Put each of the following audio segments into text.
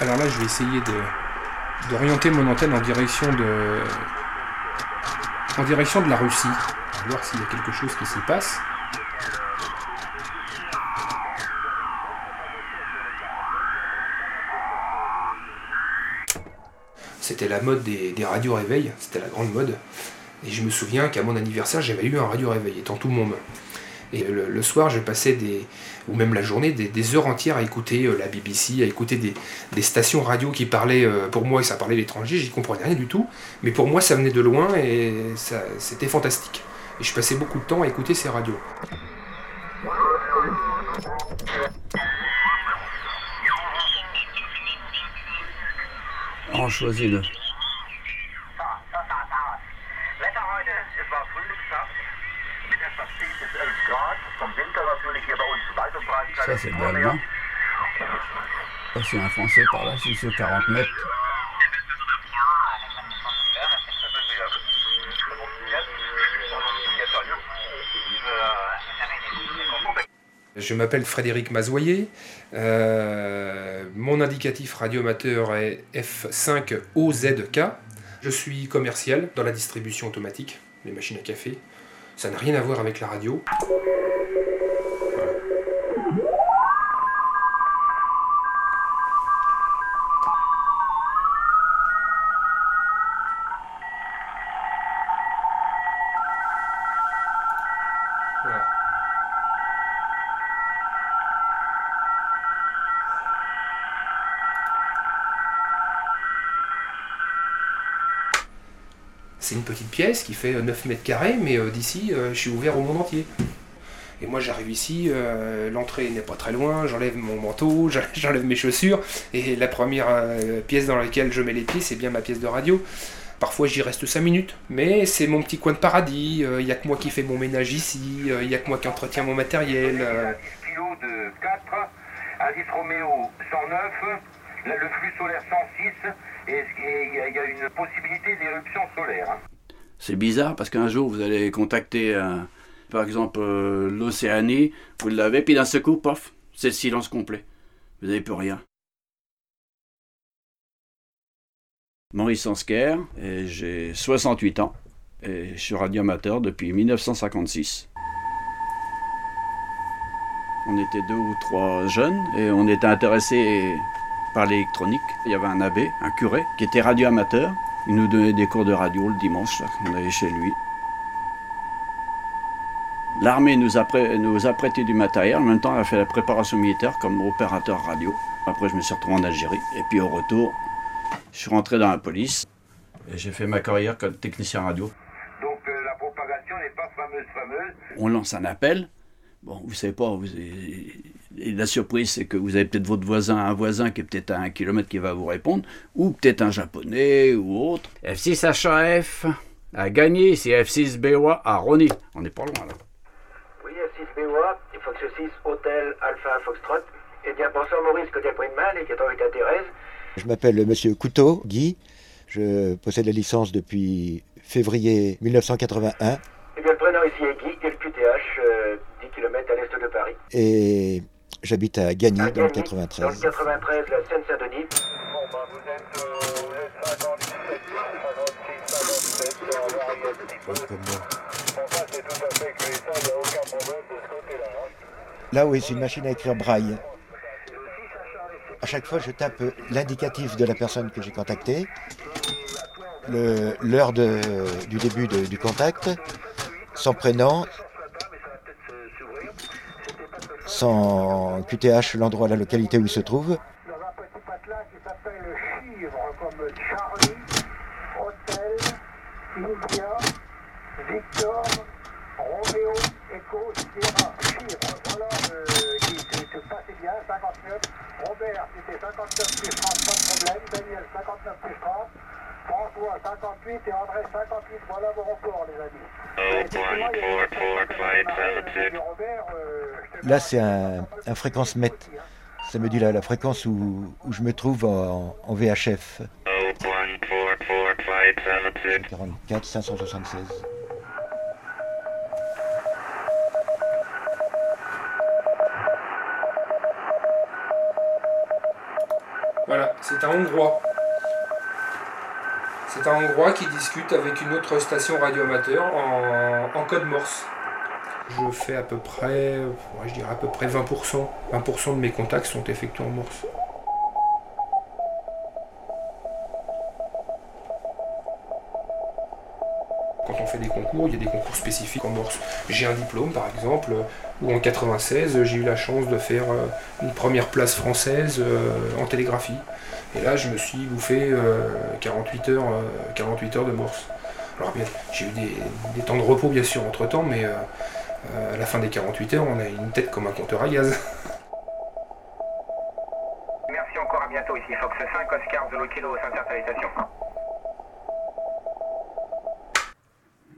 Alors là, je vais essayer de d'orienter mon antenne en direction de en direction de la Russie. On va voir s'il y a quelque chose qui s'y passe. C'était la mode des, des radios réveil, c'était la grande mode. Et je me souviens qu'à mon anniversaire, j'avais eu un radio réveil, étant tout monde. Et le, le soir, je passais des, ou même la journée, des, des heures entières à écouter euh, la BBC, à écouter des, des stations radio qui parlaient, euh, pour moi, ça parlait l'étranger, j'y comprenais rien du tout. Mais pour moi, ça venait de loin et ça- c'était fantastique. Et je passais beaucoup de temps à écouter ces radios. On choisit le. Ça, c'est de l'allemand. Ça, c'est un français par là, c'est sur 40 mètres. Je m'appelle Frédéric Mazoyer. Euh, mon indicatif radioamateur est F5OZK. Je suis commercial dans la distribution automatique, les machines à café. Ça n'a rien à voir avec la radio. C'est une petite pièce qui fait euh, 9 mètres carrés, mais euh, d'ici, euh, je suis ouvert au monde entier. Et moi, j'arrive ici, euh, l'entrée n'est pas très loin, j'enlève mon manteau, j'enlève mes chaussures, et la première euh, pièce dans laquelle je mets les pieds, c'est bien ma pièce de radio. Parfois, j'y reste 5 minutes, mais c'est mon petit coin de paradis. Il n'y a que moi qui fais mon ménage ici, il n'y a que moi qui entretiens mon matériel. euh, 10 kg de 4, Alice Romeo 109, là, le flux solaire 106, et il y, a- une possibilité d'éruption solaire. hein. C'est bizarre parce qu'un jour, vous allez contacter, euh, par exemple, euh, l'Océanie, vous l'avez, puis d'un seul coup, pof, c'est le silence complet. Vous n'avez plus rien. Maurice Sansker, et j'ai 68 ans, et je suis radioamateur depuis 1956. On était deux ou trois jeunes, et on était intéressés par l'électronique. Il y avait un abbé, un curé, qui était radioamateur. Il nous donnait des cours de radio le dimanche, là, on allait chez lui. L'armée nous a, prêt- nous a prêté du matériel, en même temps elle a fait la préparation militaire comme opérateur radio. Après je me suis retrouvé en Algérie, et puis au retour, je suis rentré dans la police, et j'ai fait ma carrière comme technicien radio. Donc euh, la propagation n'est pas fameuse, fameuse. On lance un appel, bon vous savez pas, vous et la surprise c'est que vous avez peut-être votre voisin, un voisin qui est peut-être à un kilomètre qui va vous répondre, ou peut-être un japonais ou autre. F6HAF a gagné, c'est F6BOA à Rony. On n'est pas loin là. Oui, F6 BOA, Fox 6, Hôtel Alpha Foxtrot. Eh bien, bonsoir Maurice, côté Mal et qui est avec la Thérèse. Je m'appelle Monsieur Couteau, Guy. Je possède la licence depuis février 1981 Eh bien, le prénom ici est Guy, et le QTH, euh, 10 km à l'est de Paris. et j'habite à Gagny À dans le Gagny, 93. Dans le 93, la Seine-Saint-Denis. Bon, bah, vous êtes, euh, vous êtes 57, 56, 57, on va arriver un petit peu. Comme moi. Bon, ça, c'est tout à fait que ça, il n'y a aucun problème de ce côté-là. Là, oui, c'est une machine à écrire braille. À chaque fois, je tape l'indicatif de la personne que j'ai contactée, l'heure de- du début de- du contact, son prénom, son QTH, l'endroit, la localité où il se trouve, Dans un petit patelin qui s'appelle Chivre, comme Charlie, Hôtel, India, Victor, Roméo, Echo, Sierra, Chivre. Voilà euh, qui se passait bien, 59. Robert, c'était 59 plus 30, pas de problème. Daniel, 59 plus 30. François, 58 et André, 58. Voilà vos records, les amis. Effectivement, il y a Robert, euh, Là, c'est un, fréquence MET. Ça me dit la, fréquence où, je me trouve en, VHF. 44 576. Voilà, c'est un Hongrois. C'est un Hongrois qui discute avec une autre station radio-amateur en, en code Morse. Je fais à peu près, je dirais à peu près 20%. 20% de mes contacts sont effectués en Morse. Quand on fait des concours, il y a des concours spécifiques en Morse. J'ai un diplôme par exemple, où en 96 j'ai eu la chance de faire euh, une première place française euh, en télégraphie. Et là je me suis bouffé euh, 48 heures, euh, 48 heures de Morse. Alors bien, j'ai eu des, temps de repos bien sûr entre temps, mais à la fin des 48 heures, on a une tête comme un compteur à gaz. Merci encore, à bientôt. Ici Fox 5, Oscar Zulu Kilo, Salutation.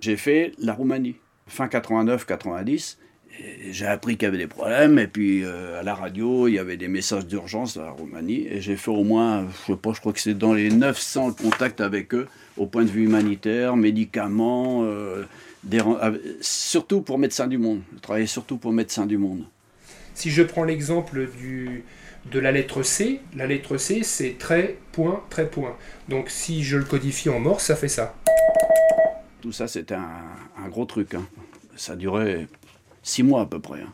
J'ai fait la Roumanie, fin 89-90. J'ai appris qu'il y avait des problèmes, et puis euh, à la radio, il y avait des messages d'urgence à la Roumanie, et j'ai fait au moins, je sais pas, je crois que c'est dans les 900 contacts avec eux, au point de vue humanitaire, médicaments, euh, des euh, surtout pour Médecins du Monde. Je travaillais surtout pour Médecins du Monde. Si je prends l'exemple du, de la lettre C, la lettre C c'est trait, point, trait, point. Donc si je le codifie en morse, ça fait ça. Tout ça, c'était un, un gros truc. hein. Ça durait six mois à peu près. hein.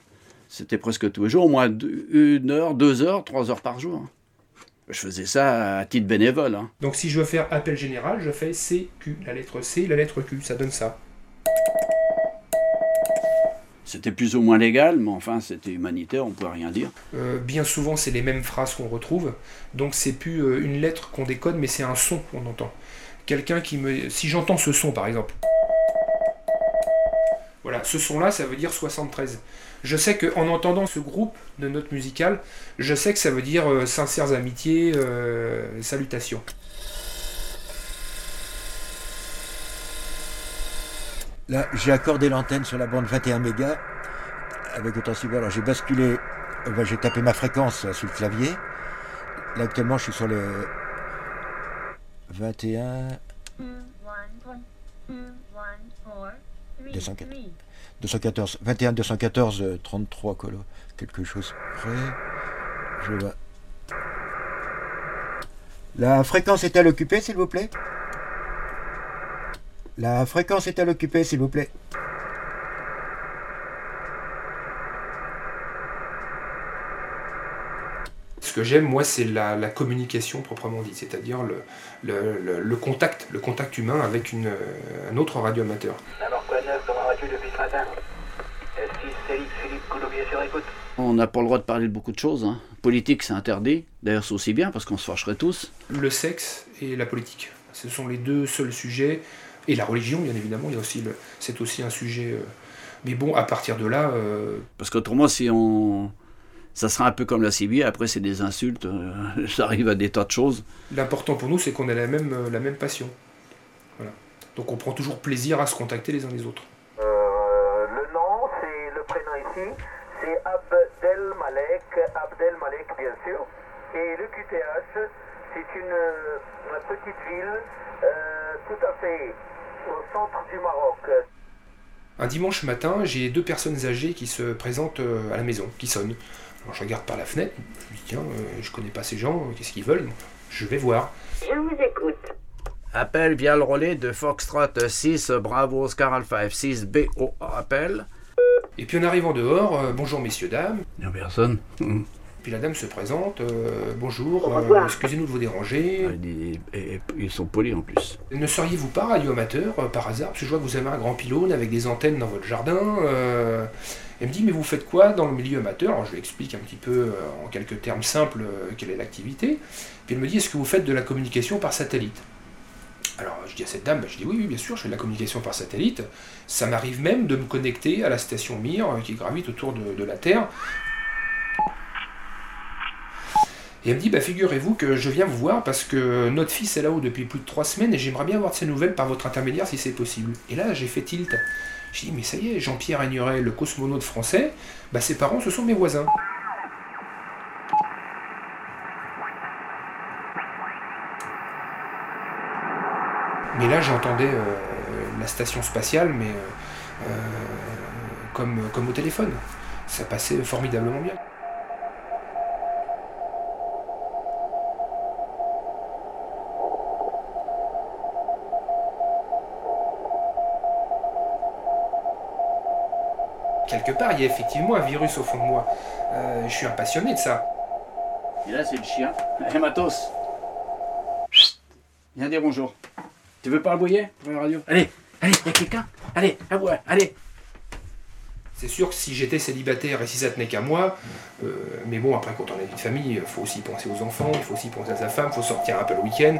C'était presque tous les jours, au moins une heure, deux heures, trois heures par jour. hein. Je faisais ça à titre bénévole. hein. Donc si je veux faire appel général, je fais CQ, la lettre C, la lettre Q, ça donne ça. C'était plus ou moins légal, mais enfin, c'était humanitaire, on ne pouvait rien dire. Euh, bien souvent, c'est les mêmes phrases qu'on retrouve. Donc c'est plus euh, une lettre qu'on décode, mais c'est un son qu'on entend. Quelqu'un qui me... Si j'entends ce son, par exemple. Voilà, ce son-là, ça veut dire 73. Je sais qu'en entendant ce groupe de notes musicales, je sais que ça veut dire euh, sincères amitiés, euh, salutations. Là, j'ai accordé l'antenne sur la bande 21 mégas avec Autant-Cible. Alors j'ai basculé, euh, ben, j'ai tapé ma fréquence euh, sur le clavier. Là actuellement je suis sur le 21 204. 214, 21 214 euh, 33 quoi là. quelque chose près. Je vois. La fréquence est-elle occupée s'il vous plaît? La fréquence est-elle occupée s'il vous plaît? Ce que j'aime, moi, c'est la, la communication proprement dite, c'est-à-dire le, le, le- le contact, le contact humain avec une, euh, un autre radioamateur. Alors quoi de neuf, comment vas-tu depuis ce matin S6, Félix, Philippe, Coulombier sur écoute. On n'a pas le droit de parler de beaucoup de choses. hein. Politique, c'est interdit. D'ailleurs, c'est aussi bien, parce qu'on se fâcherait tous. Le sexe et la politique, ce sont les deux seuls sujets. Et la religion, bien évidemment, il y a aussi le- c'est aussi un sujet. euh, mais bon, à partir de là, euh, Parce qu'autrement, si on... Ça sera un peu comme la CB, après c'est des insultes, euh, ça arrive à des tas de choses. l'important pour nous, c'est qu'on ait la même, la même passion. Donc on prend toujours plaisir à se contacter les uns les autres. Euh, le nom, c'est le prénom ici, c'est Abdel Malek, Abdel Malek bien sûr. Et le QTH, c'est une, euh, une petite ville euh, tout à fait au centre du Maroc. Un dimanche matin, j'ai deux personnes âgées qui se présentent à la maison, qui sonnent. Alors je regarde par la fenêtre, je me dis tiens, euh, je connais pas ces gens, qu'est-ce qu'ils veulent? Je vais voir. Je vous écoute. Appel via le relais de Foxtrot 6, Bravo Oscar Alpha F6, BO appel. Et puis en arrivant dehors, euh, bonjour messieurs, dames. Il n'y a personne. Puis la dame se présente, euh, bonjour, euh, excusez-nous de vous déranger. Et, et- ils sont polis en plus. Ne seriez-vous pas radioamateur euh, par hasard Parce que je vois que vous avez un grand pylône avec des antennes dans votre jardin. euh. Elle me dit, mais vous faites quoi dans le milieu amateur? Alors je lui explique un petit peu, euh, en quelques termes simples, euh, quelle est l'activité. Puis elle me dit, est-ce que vous faites de la communication par satellite? Alors je dis à cette dame, bah, je dis oui, bien sûr, je fais de la communication par satellite. Ça m'arrive même de me connecter à la station Mir euh, qui gravite autour de, la Terre. Et elle me dit, bah, figurez-vous que je viens vous voir parce que notre fils est là-haut depuis plus de trois semaines et j'aimerais bien avoir de ses nouvelles par votre intermédiaire si c'est possible. Et là, j'ai fait tilt. J'ai dit, mais ça y est, Jean-Pierre Agnuret, le cosmonaute français, bah, ses parents, ce sont mes voisins. Mais là, j'entendais euh, la station spatiale, mais euh, euh, comme, comme au téléphone. Ça passait formidablement bien. quelque part, il y a effectivement un virus au fond de moi. Je suis un passionné de ça. Et là, c'est le chien, Matos. Viens dire bonjour. Tu veux pas aboyer pour la radio? Allez, allez, y a quelqu'un? Allez, aboie, allez. C'est sûr que si j'étais célibataire et si ça tenait qu'à moi, euh, mais bon, après, quand on a une famille, il faut aussi penser aux enfants, il faut aussi penser à sa femme, il faut sortir un peu le week-end.